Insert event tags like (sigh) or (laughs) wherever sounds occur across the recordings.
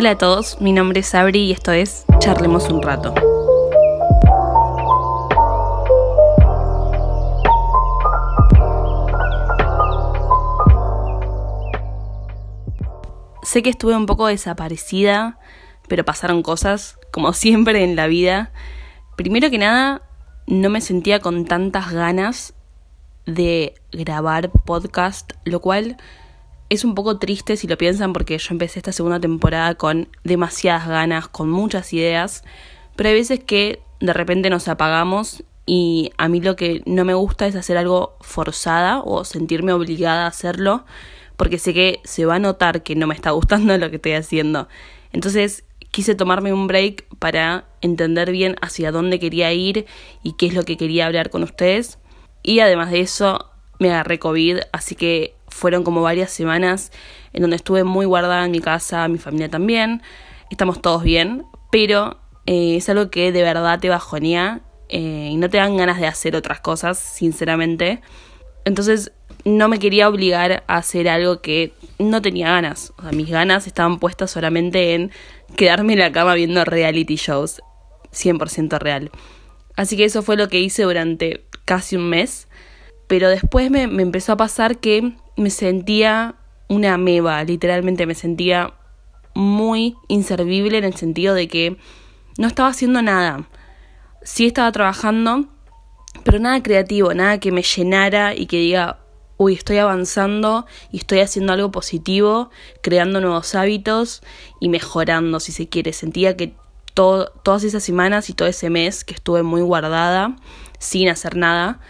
Hola a todos, mi nombre es Sabri y esto es Charlemos un rato. Sé que estuve un poco desaparecida, pero pasaron cosas, como (laughs) siempre en la vida. Primero que nada, no me sentía con tantas ganas de grabar podcast, lo cual es un poco triste si lo piensan porque yo empecé esta segunda temporada con demasiadas ganas, con muchas ideas, pero hay veces que de repente nos apagamos y a mí lo que no me gusta es hacer algo forzada o sentirme obligada a hacerlo porque sé que se va a notar que no me está gustando (laughs) lo que estoy haciendo. Entonces quise tomarme un break para entender bien hacia dónde quería ir y qué es lo que quería hablar con ustedes. Y además de eso, me agarré COVID, así que fueron como varias semanas en donde estuve muy guardada en mi casa, mi familia también. Estamos todos bien, pero eh, es algo que de verdad te bajonea eh, y no te dan ganas de hacer otras cosas, sinceramente. Entonces no me quería obligar a hacer algo que no tenía ganas. O sea, mis ganas estaban puestas solamente en quedarme en la cama viendo reality shows. 100% real. Así que eso fue lo que hice durante casi un mes. Pero después me, empezó a pasar que me sentía una meba, literalmente me sentía muy inservible en el sentido de que no estaba haciendo nada. Sí estaba trabajando, pero nada creativo, nada que me llenara y que diga, uy, estoy avanzando y estoy haciendo algo positivo, creando nuevos hábitos y mejorando, si se quiere. Sentía que todas esas semanas y todo ese mes que estuve muy guardada, sin hacer nada,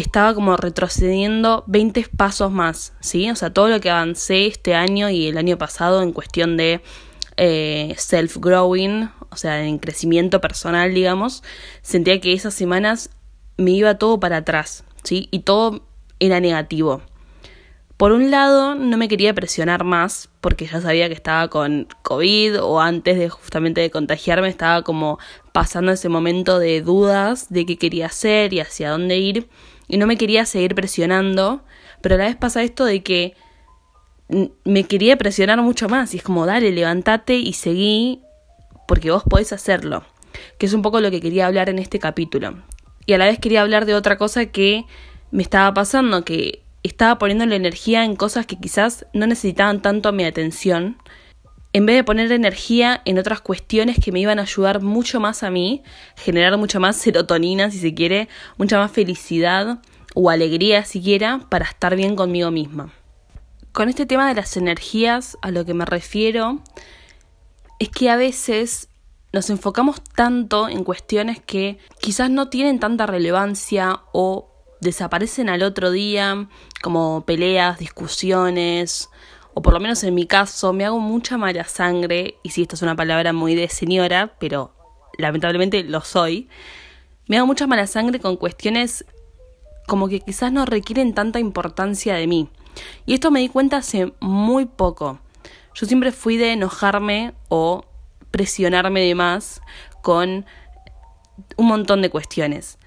estaba como retrocediendo 20 pasos más, ¿sí? O sea, todo lo que avancé este año y el año pasado en cuestión de eh, self-growing, o sea, en crecimiento personal, digamos, sentía que esas semanas me iba todo para atrás, ¿sí? Y todo era negativo. Por un lado, no me quería presionar más porque ya sabía que estaba con COVID o antes de justamente de contagiarme estaba como pasando ese momento de dudas de qué quería hacer y hacia dónde ir y no me quería seguir presionando, pero a la vez pasa esto de que me quería presionar mucho más y es como, dale, levántate y seguí porque vos podés hacerlo, que es un poco lo que quería hablar en este capítulo. Y a la vez quería hablar de otra cosa que me estaba pasando, que estaba poniendo la energía en cosas que quizás no necesitaban tanto mi atención, en vez de poner energía en otras cuestiones que me iban a ayudar mucho más a mí, generar mucha más serotonina, si se quiere, mucha más felicidad o alegría siquiera para estar bien conmigo misma. Con este tema de las energías, a lo que me refiero es que a veces nos enfocamos tanto en cuestiones que quizás no tienen tanta relevancia o desaparecen al otro día, como peleas, discusiones, o por lo menos en mi caso, me hago mucha mala sangre, y si esta es una palabra muy de señora, pero lamentablemente lo soy, me hago mucha mala sangre con cuestiones como que quizás no requieren tanta importancia de mí. Y esto me di cuenta hace muy poco. Yo siempre fui de enojarme o presionarme de más con un montón de cuestiones.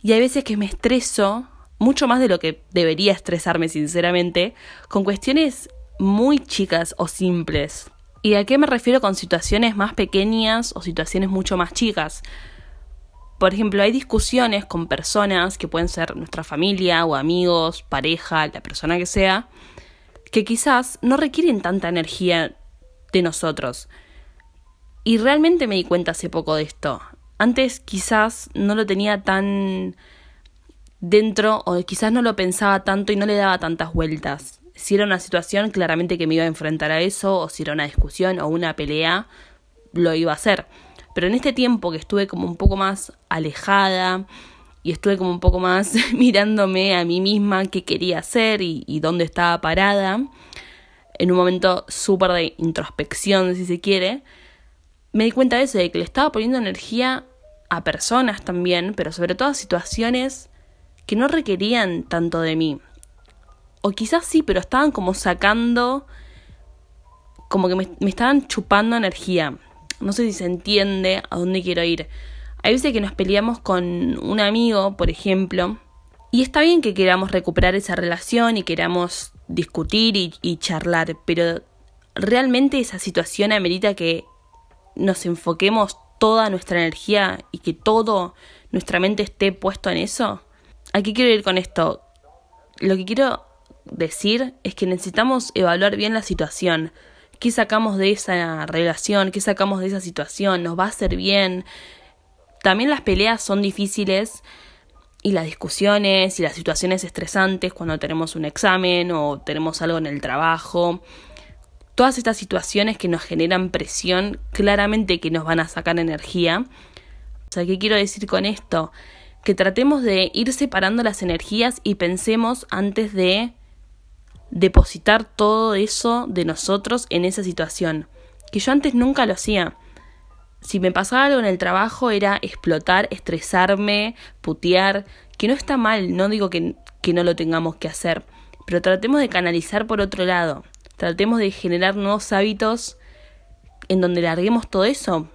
Y hay veces que me estreso, mucho más de lo que debería estresarme sinceramente, con cuestiones muy chicas o simples. ¿Y a qué me refiero con situaciones más pequeñas o situaciones mucho más chicas? Por ejemplo, hay discusiones con personas que pueden ser nuestra familia o amigos, pareja, la persona que sea, que quizás no requieren tanta energía de nosotros. Y realmente me di cuenta hace poco de esto. Antes quizás no lo tenía tan dentro o quizás no lo pensaba tanto y no le daba tantas vueltas si era una situación, claramente que me iba a enfrentar a eso, o si era una discusión o una pelea, lo iba a hacer. Pero en este tiempo que estuve como un poco más alejada y estuve como un poco más (laughs) mirándome a mí misma qué quería hacer y, y dónde estaba parada, en un momento súper de introspección, si se quiere, me di cuenta de eso, de que le estaba poniendo energía a personas también, pero sobre todo a situaciones que no requerían tanto de mí o quizás sí, pero estaban como sacando, como que me, estaban chupando energía. No sé si se entiende a dónde quiero ir. Hay veces que nos peleamos con un amigo, por ejemplo, y está bien que queramos recuperar esa relación y queramos discutir y, y charlar, pero realmente esa situación amerita que nos enfoquemos toda nuestra energía y que todo nuestra mente esté puesto en eso? ¿A qué quiero ir con esto? Lo que quiero decir es que necesitamos evaluar bien la situación. ¿Qué sacamos de esa relación? ¿Qué sacamos de esa situación? ¿Nos va a hacer bien? También las peleas son difíciles y las discusiones y las situaciones estresantes cuando tenemos un examen o tenemos algo en el trabajo. Todas estas situaciones que nos generan presión, claramente que nos van a sacar energía. O sea, ¿qué quiero decir con esto? Que tratemos de ir separando las energías y pensemos antes de depositar todo eso de nosotros en esa situación. Que yo antes nunca lo hacía. Si me pasaba algo en el trabajo era explotar, estresarme, putear, que no está mal, no digo que, que no lo tengamos que hacer, pero tratemos de canalizar por otro lado. Tratemos de generar nuevos hábitos en donde larguemos todo eso,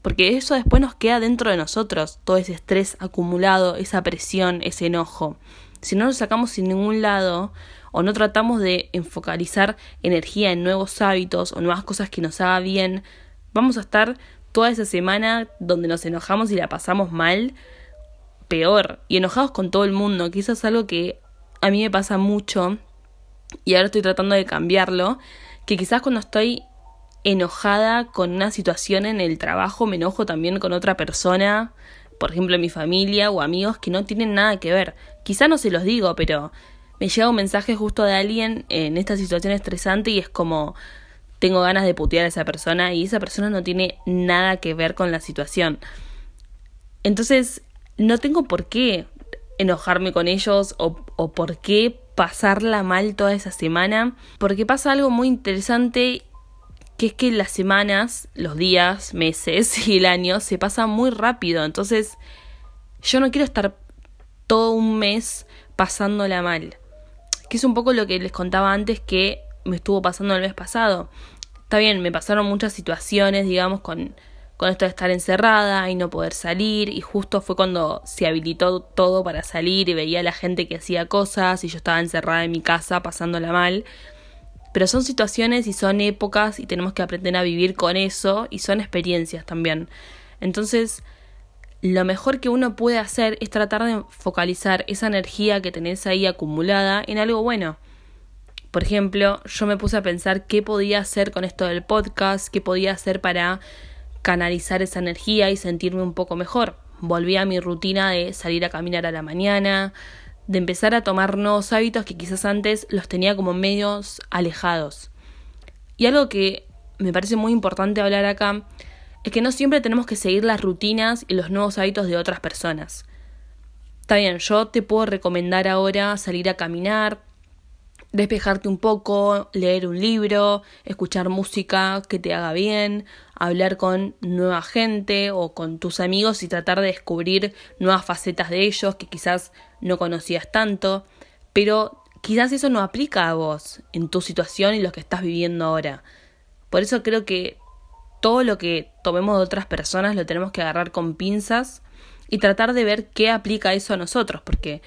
porque eso después nos queda dentro de nosotros, todo ese estrés acumulado, esa presión, ese enojo. Si no lo sacamos sin ningún lado, o no tratamos de enfocalizar energía en nuevos hábitos o nuevas cosas que nos haga bien, vamos a estar toda esa semana donde nos enojamos y la pasamos mal, peor, y enojados con todo el mundo, que eso es algo que a mí me pasa mucho y ahora estoy tratando de cambiarlo, que quizás cuando estoy enojada con una situación en el trabajo me enojo también con otra persona, por ejemplo mi familia o amigos que no tienen nada que ver. Quizás no se los digo, pero me llega un mensaje justo de alguien en esta situación estresante y es como tengo ganas de putear a esa persona y esa persona no tiene nada que ver con la situación. Entonces, no tengo por qué enojarme con ellos o, o por qué pasarla mal toda esa semana, porque pasa algo muy interesante que es que las semanas, los días, meses (laughs) y el año se pasan muy rápido, entonces yo no quiero estar todo un mes pasándola mal que es un poco lo que les contaba antes que me estuvo pasando el mes pasado. Está bien, me pasaron muchas situaciones, digamos, con, con esto de estar encerrada y no poder salir, y justo fue cuando se habilitó todo para salir y veía a la gente que hacía cosas y yo estaba encerrada en mi casa pasándola mal. Pero son situaciones y son épocas y tenemos que aprender a vivir con eso y son experiencias también. Entonces, lo mejor que uno puede hacer es tratar de focalizar esa energía que tenés ahí acumulada en algo bueno. Por ejemplo, yo me puse a pensar qué podía hacer con esto del podcast, qué podía hacer para canalizar esa energía y sentirme un poco mejor. Volví a mi rutina de salir a caminar a la mañana, de empezar a tomar nuevos hábitos que quizás antes los tenía como medios alejados. Y algo que me parece muy importante hablar acá es que no siempre tenemos que seguir las rutinas y los nuevos hábitos de otras personas. Está bien, yo te puedo recomendar ahora salir a caminar, despejarte un poco, leer un libro, escuchar música que te haga bien, hablar con nueva gente o con tus amigos y tratar de descubrir nuevas facetas de ellos que quizás no conocías tanto, pero quizás eso no aplica a vos en tu situación y lo que estás viviendo ahora. Por eso creo que todo lo que tomemos de otras personas lo tenemos que agarrar con pinzas y tratar de ver qué aplica eso a nosotros, porque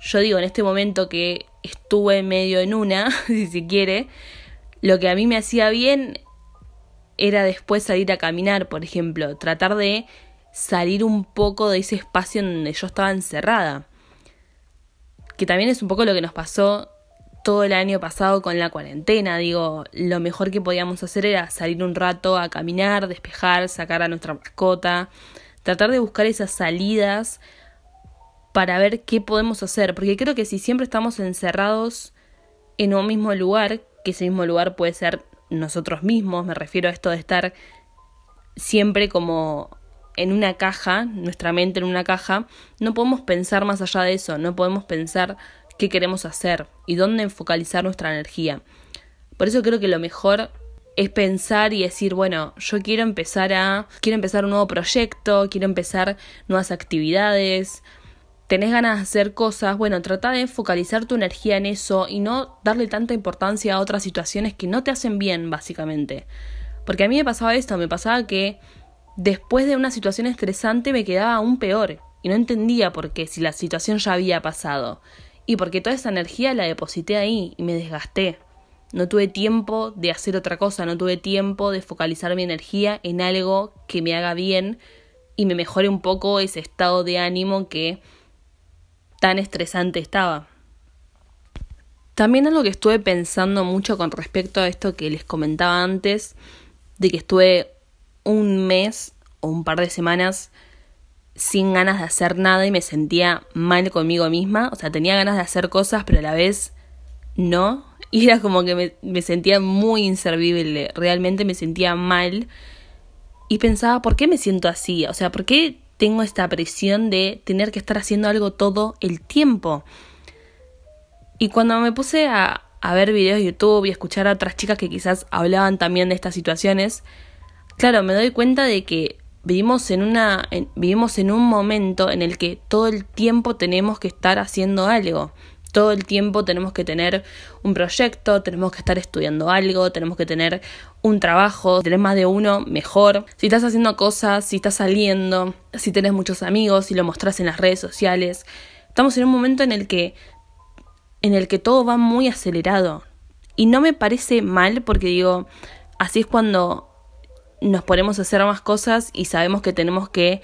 yo digo, en este momento que estuve medio en una, (laughs) si se quiere, lo que a mí me hacía bien era después salir a caminar, por ejemplo, tratar de salir un poco de ese espacio en donde yo estaba encerrada. Que también es un poco lo que nos pasó todo el año pasado con la cuarentena. Digo, lo mejor que podíamos hacer era salir un rato a caminar, despejar, sacar a nuestra mascota, tratar de buscar esas salidas para ver qué podemos hacer. Porque creo que si siempre estamos encerrados en un mismo lugar, que ese mismo lugar puede ser nosotros mismos, me refiero a esto de estar siempre como en una caja, nuestra mente en una caja, no podemos pensar más allá de eso, no podemos pensar qué queremos hacer y dónde focalizar nuestra energía. Por eso creo que lo mejor es pensar y decir, bueno, yo quiero empezar a quiero empezar un nuevo proyecto, quiero empezar nuevas actividades. Tenés ganas de hacer cosas, bueno, trata de focalizar tu energía en eso y no darle tanta importancia a otras situaciones que no te hacen bien, básicamente. Porque a mí me pasaba esto, me pasaba que después de una situación estresante me quedaba aún peor y no entendía por qué si la situación ya había pasado y porque toda esa energía la deposité ahí y me desgasté. no tuve tiempo de hacer otra cosa, no tuve tiempo de focalizar mi energía en algo que me haga bien y me mejore un poco ese estado de ánimo que tan estresante estaba. También algo que estuve pensando mucho con respecto a esto que les comentaba antes, de que estuve un mes o un par de semanas sin ganas de hacer nada y me sentía mal conmigo misma. O sea, tenía ganas de hacer cosas, pero a la vez no. (laughs) Y era como que me, sentía muy inservible. Realmente me sentía mal. Y pensaba, ¿por qué me siento así? O sea, ¿por qué tengo esta presión de tener que estar haciendo algo todo el tiempo? Y cuando me puse a, a ver videos de YouTube y a escuchar a otras chicas que quizás hablaban también de estas situaciones, claro, me doy cuenta de que vivimos en una vivimos en un momento en el que todo el tiempo tenemos que estar haciendo algo. Todo el tiempo tenemos que tener un proyecto, tenemos que estar estudiando algo, tenemos que tener un trabajo, si tenés más de uno, mejor. Si estás haciendo cosas, si estás saliendo, si tenés muchos amigos, si lo mostrás en las redes sociales. Estamos en un momento en el que en el que todo va muy acelerado. Y no me parece mal porque digo, así es cuando nos ponemos a hacer más cosas y sabemos que tenemos que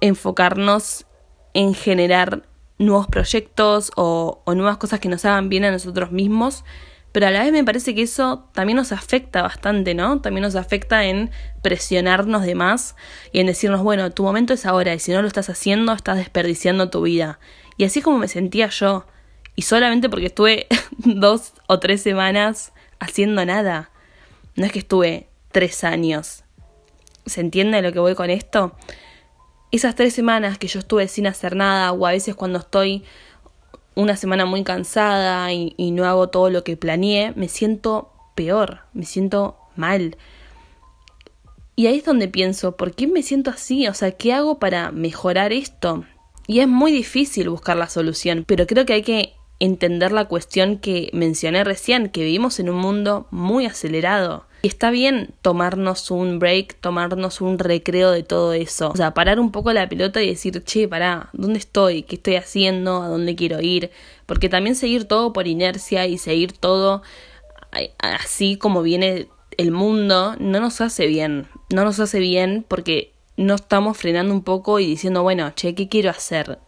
enfocarnos en generar nuevos proyectos o, nuevas cosas que nos hagan bien a nosotros mismos, pero a la vez me parece que eso también nos afecta bastante, ¿no? También nos afecta en presionarnos de más y en decirnos, bueno, tu momento es ahora y si no lo estás haciendo, estás desperdiciando tu vida. Y así como me sentía yo, y solamente porque estuve (laughs) dos o tres semanas haciendo nada. No es que estuve tres años. ¿Se entiende lo que voy con esto? Esas tres semanas que yo estuve sin hacer nada, o a veces cuando estoy una semana muy cansada y, no hago todo lo que planeé, me siento peor, me siento mal. Y ahí es donde pienso, ¿por qué me siento así? O sea, ¿qué hago para mejorar esto? Y es muy difícil buscar la solución, pero creo que hay que entender la cuestión que mencioné recién, que vivimos en un mundo muy acelerado. Y está bien tomarnos un break, tomarnos un recreo de todo eso. O sea, parar un poco la pelota y decir, che, pará, ¿dónde estoy? ¿Qué estoy haciendo? ¿A dónde quiero ir? Porque también seguir todo por inercia y seguir todo así como viene el mundo no nos hace bien. No nos hace bien porque no estamos frenando un poco y diciendo, bueno, che, ¿qué quiero hacer?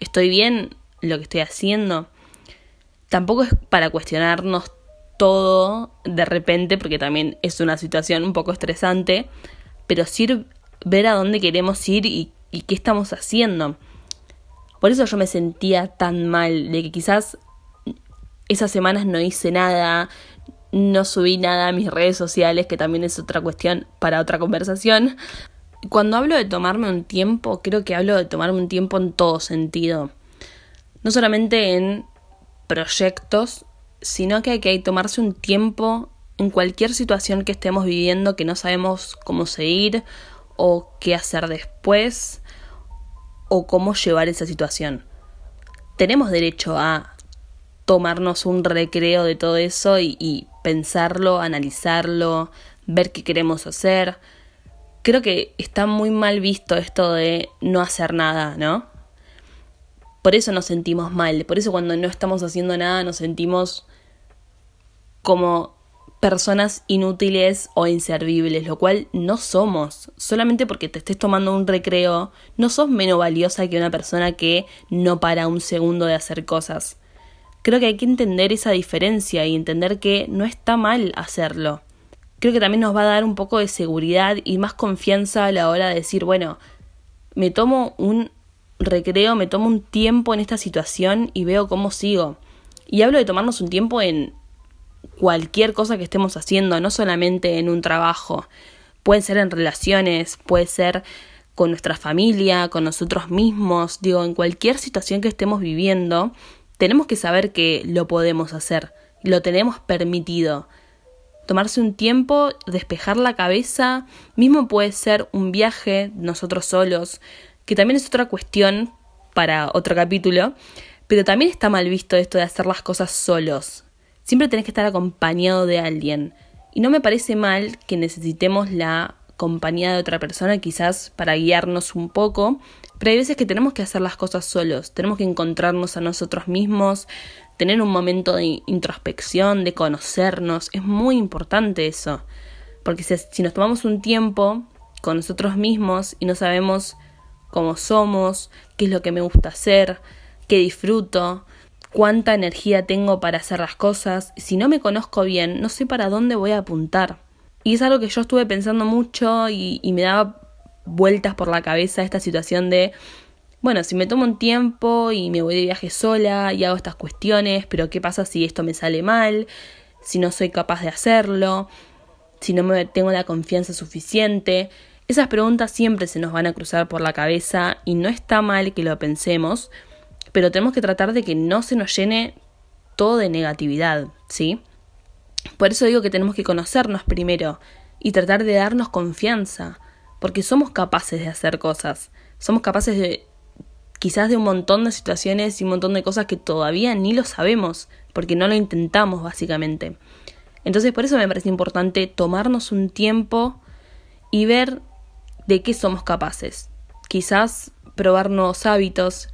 ¿Estoy bien lo que estoy haciendo? tampoco es para cuestionarnos todo de repente, porque también es una situación un poco estresante, pero sí ver a dónde queremos ir y, qué estamos haciendo. Por eso yo me sentía tan mal, de que quizás esas semanas no hice nada, no subí nada a mis redes sociales, que también es otra cuestión para otra conversación. Cuando hablo de tomarme un tiempo, creo que hablo de tomarme un tiempo en todo sentido. No solamente en proyectos, sino que hay que tomarse un tiempo en cualquier situación que estemos viviendo que no sabemos cómo seguir o qué hacer después o cómo llevar esa situación. Tenemos derecho a tomarnos un recreo de todo eso y, y pensarlo, analizarlo, ver qué queremos hacer. Creo que está muy mal visto esto de no hacer nada, ¿no? Por eso nos sentimos mal, por eso cuando no estamos haciendo nada nos sentimos como personas inútiles o inservibles, lo cual no somos. Solamente porque te estés tomando un recreo, no sos menos valiosa que una persona que no para un segundo de hacer cosas. Creo que hay que entender esa diferencia y entender que no está mal hacerlo. Creo que también nos va a dar un poco de seguridad y más confianza a la hora de decir, bueno, me tomo un recreo, me tomo un tiempo en esta situación y veo cómo sigo. Y hablo de tomarnos un tiempo en cualquier cosa que estemos haciendo, no solamente en un trabajo. Puede ser en relaciones, puede ser con nuestra familia, con nosotros mismos, digo, en cualquier situación que estemos viviendo, tenemos que saber que lo podemos hacer, lo tenemos permitido. Tomarse un tiempo, despejar la cabeza, mismo puede ser un viaje nosotros solos, que también es otra cuestión para otro capítulo, pero también está mal visto esto de hacer las cosas solos. Siempre tenés que estar acompañado de alguien. Y no me parece mal que necesitemos la compañía de otra persona, quizás para guiarnos un poco, pero hay veces que tenemos que hacer las cosas solos, tenemos que encontrarnos a nosotros mismos, tener un momento de introspección, de conocernos, es muy importante eso, porque si, nos tomamos un tiempo con nosotros mismos y no sabemos cómo somos, qué es lo que me gusta hacer, qué disfruto, cuánta energía tengo para hacer las cosas, si no me conozco bien, no sé para dónde voy a apuntar. Y es algo que yo estuve pensando mucho y, me daba vueltas por la cabeza esta situación de, bueno, si me tomo un tiempo y me voy de viaje sola y hago estas cuestiones, pero ¿qué pasa si esto me sale mal? Si no soy capaz de hacerlo, si no me tengo la confianza suficiente. Esas preguntas siempre se nos van a cruzar por la cabeza y no está mal que lo pensemos, pero tenemos que tratar de que no se nos llene todo de negatividad, ¿sí? Por eso digo que tenemos que conocernos primero y tratar de darnos confianza porque somos capaces de hacer cosas, somos capaces de quizás de un montón de situaciones y un montón de cosas que todavía ni lo sabemos, porque no lo intentamos básicamente. Entonces por eso me parece importante tomarnos un tiempo y ver de qué somos capaces. Quizás probar nuevos hábitos,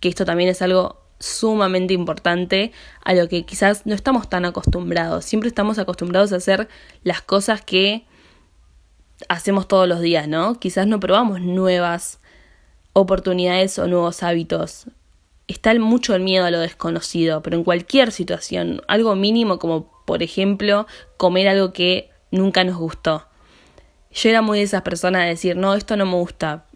que esto también es algo sumamente importante a lo que quizás no estamos tan acostumbrados. Siempre estamos acostumbrados a hacer las cosas que hacemos todos los días, ¿no? Quizás no probamos nuevas oportunidades o nuevos hábitos. Está mucho el miedo a lo desconocido, pero en cualquier situación, algo mínimo como por ejemplo comer algo que nunca nos gustó. Yo era muy de esas personas de decir, no, esto no me gusta,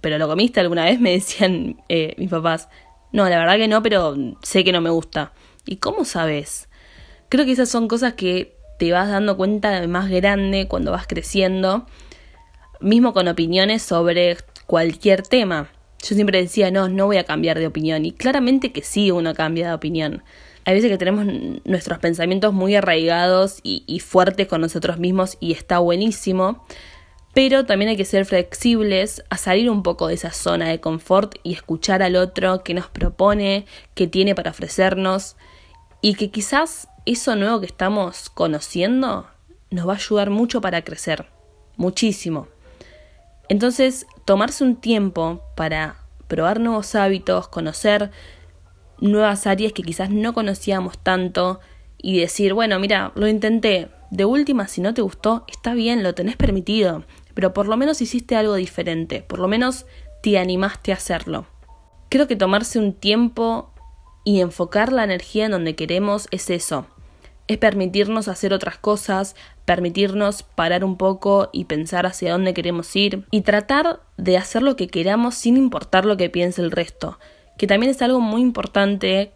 pero ¿lo comiste alguna vez? (laughs) Me decían eh, mis papás. No, la verdad que no, pero sé que no me gusta. ¿Y cómo sabes? Creo que esas son cosas que te vas dando cuenta de más grande cuando vas creciendo, mismo con opiniones sobre cualquier tema. Yo siempre decía, no, no voy a cambiar de opinión. Y claramente que sí uno cambia de opinión. Hay veces que tenemos nuestros pensamientos muy arraigados y, y fuertes con nosotros mismos y está buenísimo. Pero también hay que ser flexibles a salir un poco de esa zona de confort y escuchar al otro que nos propone, que tiene para ofrecernos y que quizás eso nuevo que estamos conociendo nos va a ayudar mucho para crecer, muchísimo. Entonces, tomarse un tiempo para probar nuevos hábitos, conocer nuevas áreas que quizás no conocíamos tanto y decir, bueno, mira, lo intenté, de última, si no te gustó, está bien, lo tenés permitido, pero por lo menos hiciste algo diferente, por lo menos te animaste a hacerlo. Creo que tomarse un tiempo y enfocar la energía en donde queremos es eso. Es permitirnos hacer otras cosas, permitirnos parar un poco y pensar hacia dónde queremos ir y tratar de hacer lo que queramos sin importar lo que piense el resto, que también es algo muy importante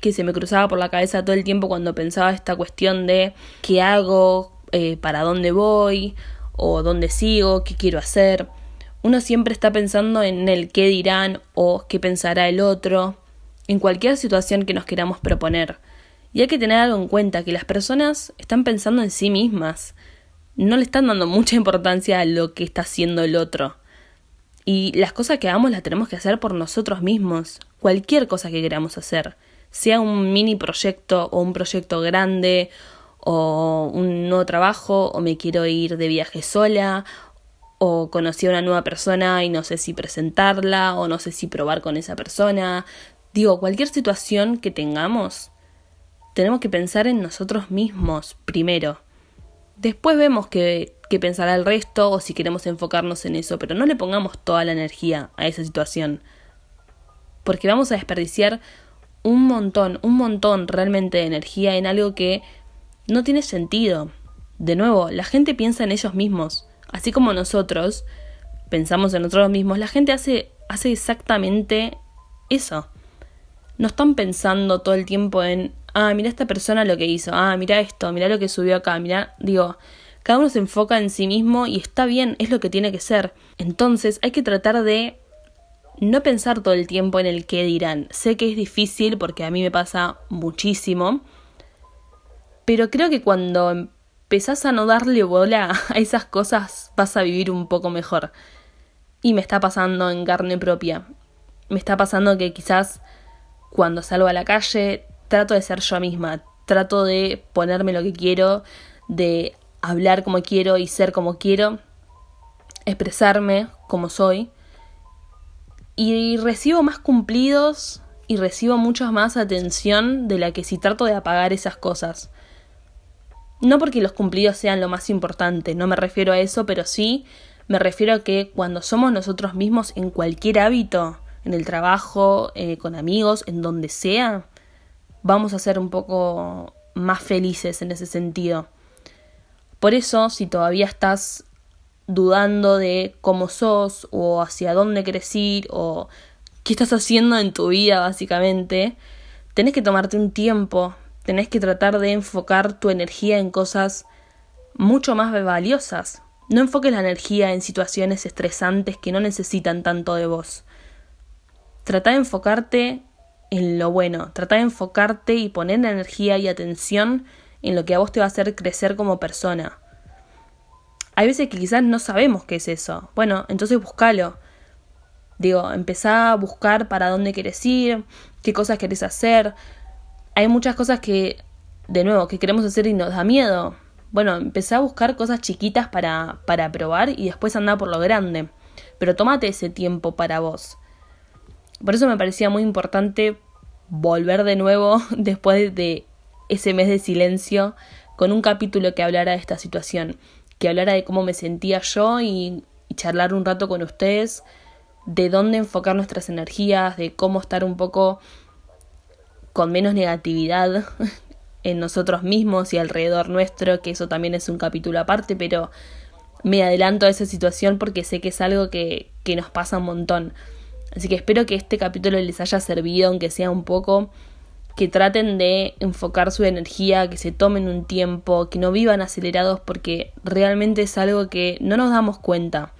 que se me cruzaba por la cabeza todo el tiempo cuando pensaba esta cuestión de qué hago, eh, para dónde voy o dónde sigo, qué quiero hacer. Uno siempre está pensando en el qué dirán o qué pensará el otro en cualquier situación que nos queramos proponer. Y hay que tener algo en cuenta, que las personas están pensando en sí mismas, no le están dando mucha importancia a lo que está haciendo el otro. Y las cosas que hagamos las tenemos que hacer por nosotros mismos, cualquier cosa que queramos hacer, sea un mini proyecto o un proyecto grande o un nuevo trabajo o me quiero ir de viaje sola o conocí a una nueva persona y no sé si presentarla o no sé si probar con esa persona, Digo, cualquier situación que tengamos, tenemos que pensar en nosotros mismos primero. Después vemos que, que pensará el resto o si queremos enfocarnos en eso, pero no le pongamos toda la energía a esa situación. Porque vamos a desperdiciar un montón, un montón realmente de energía en algo que no tiene sentido. De nuevo, la gente piensa en ellos mismos. Así como nosotros pensamos en nosotros mismos, la gente hace, hace exactamente eso no están pensando todo el tiempo en, ah, mira esta persona lo que hizo, ah, mira esto, mira lo que subió acá, mira, digo, cada uno se enfoca en sí mismo y está bien, es lo que tiene que ser. Entonces hay que tratar de no pensar todo el tiempo en el qué dirán. Sé que es difícil porque a mí me pasa muchísimo, pero creo que cuando empezás a no darle bola a esas cosas vas a vivir un poco mejor. Y me está pasando en carne propia. Me está pasando que quizás cuando salgo a la calle, trato de ser yo misma, trato de ponerme lo que quiero, de hablar como quiero y ser como quiero, expresarme como soy y recibo más cumplidos y recibo mucha más atención de la que si trato de apagar esas cosas. No porque los cumplidos sean lo más importante, no me refiero a eso, pero sí me refiero a que cuando somos nosotros mismos en cualquier hábito, en el trabajo, eh, con amigos, en donde sea, vamos a ser un poco más felices en ese sentido. Por eso, si todavía estás dudando de cómo sos o hacia dónde querés ir o qué estás haciendo en tu vida básicamente, tenés que tomarte un tiempo, tenés que tratar de enfocar tu energía en cosas mucho más valiosas. No enfoques la energía en situaciones estresantes que no necesitan tanto de vos. Trata de enfocarte en lo bueno, trata de enfocarte y poner energía y atención en lo que a vos te va a hacer crecer como persona. Hay veces que quizás no sabemos qué es eso. Bueno, entonces búscalo. Digo, empezá a buscar para dónde querés ir, qué cosas querés hacer. Hay muchas cosas que, de nuevo, que queremos hacer y nos da miedo. Bueno, empezá a buscar cosas chiquitas para, para probar y después anda por lo grande. Pero tómate ese tiempo para vos. Por eso me parecía muy importante volver de nuevo (laughs) después de ese mes de silencio con un capítulo que hablara de esta situación que hablara de cómo me sentía yo y, charlar un rato con ustedes de dónde enfocar nuestras energías, de cómo estar un poco con menos negatividad (laughs) en nosotros mismos y alrededor nuestro, que eso también es un capítulo aparte, pero me adelanto a esa situación porque sé que es algo que, que nos pasa un montón. Así que espero que este capítulo les haya servido, aunque sea un poco, que traten de enfocar su energía, que se tomen un tiempo, que no vivan acelerados porque realmente es algo que no nos damos cuenta.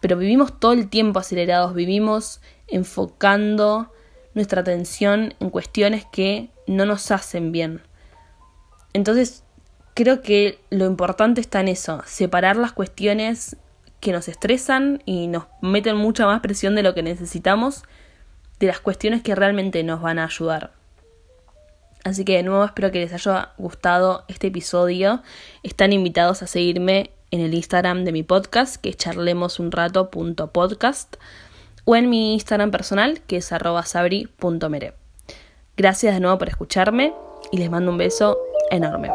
Pero vivimos todo el tiempo acelerados, vivimos enfocando nuestra atención en cuestiones que no nos hacen bien. Entonces, creo que lo importante está en eso, separar las cuestiones que nos estresan y nos meten mucha más presión de lo que necesitamos de las cuestiones que realmente nos van a ayudar. Así que de nuevo espero que les haya gustado este episodio. Están invitados a seguirme en el Instagram de mi podcast, que es charlemosunrato.podcast, o en mi Instagram personal, que es sabri.mere. Gracias de nuevo por escucharme y les mando un beso enorme.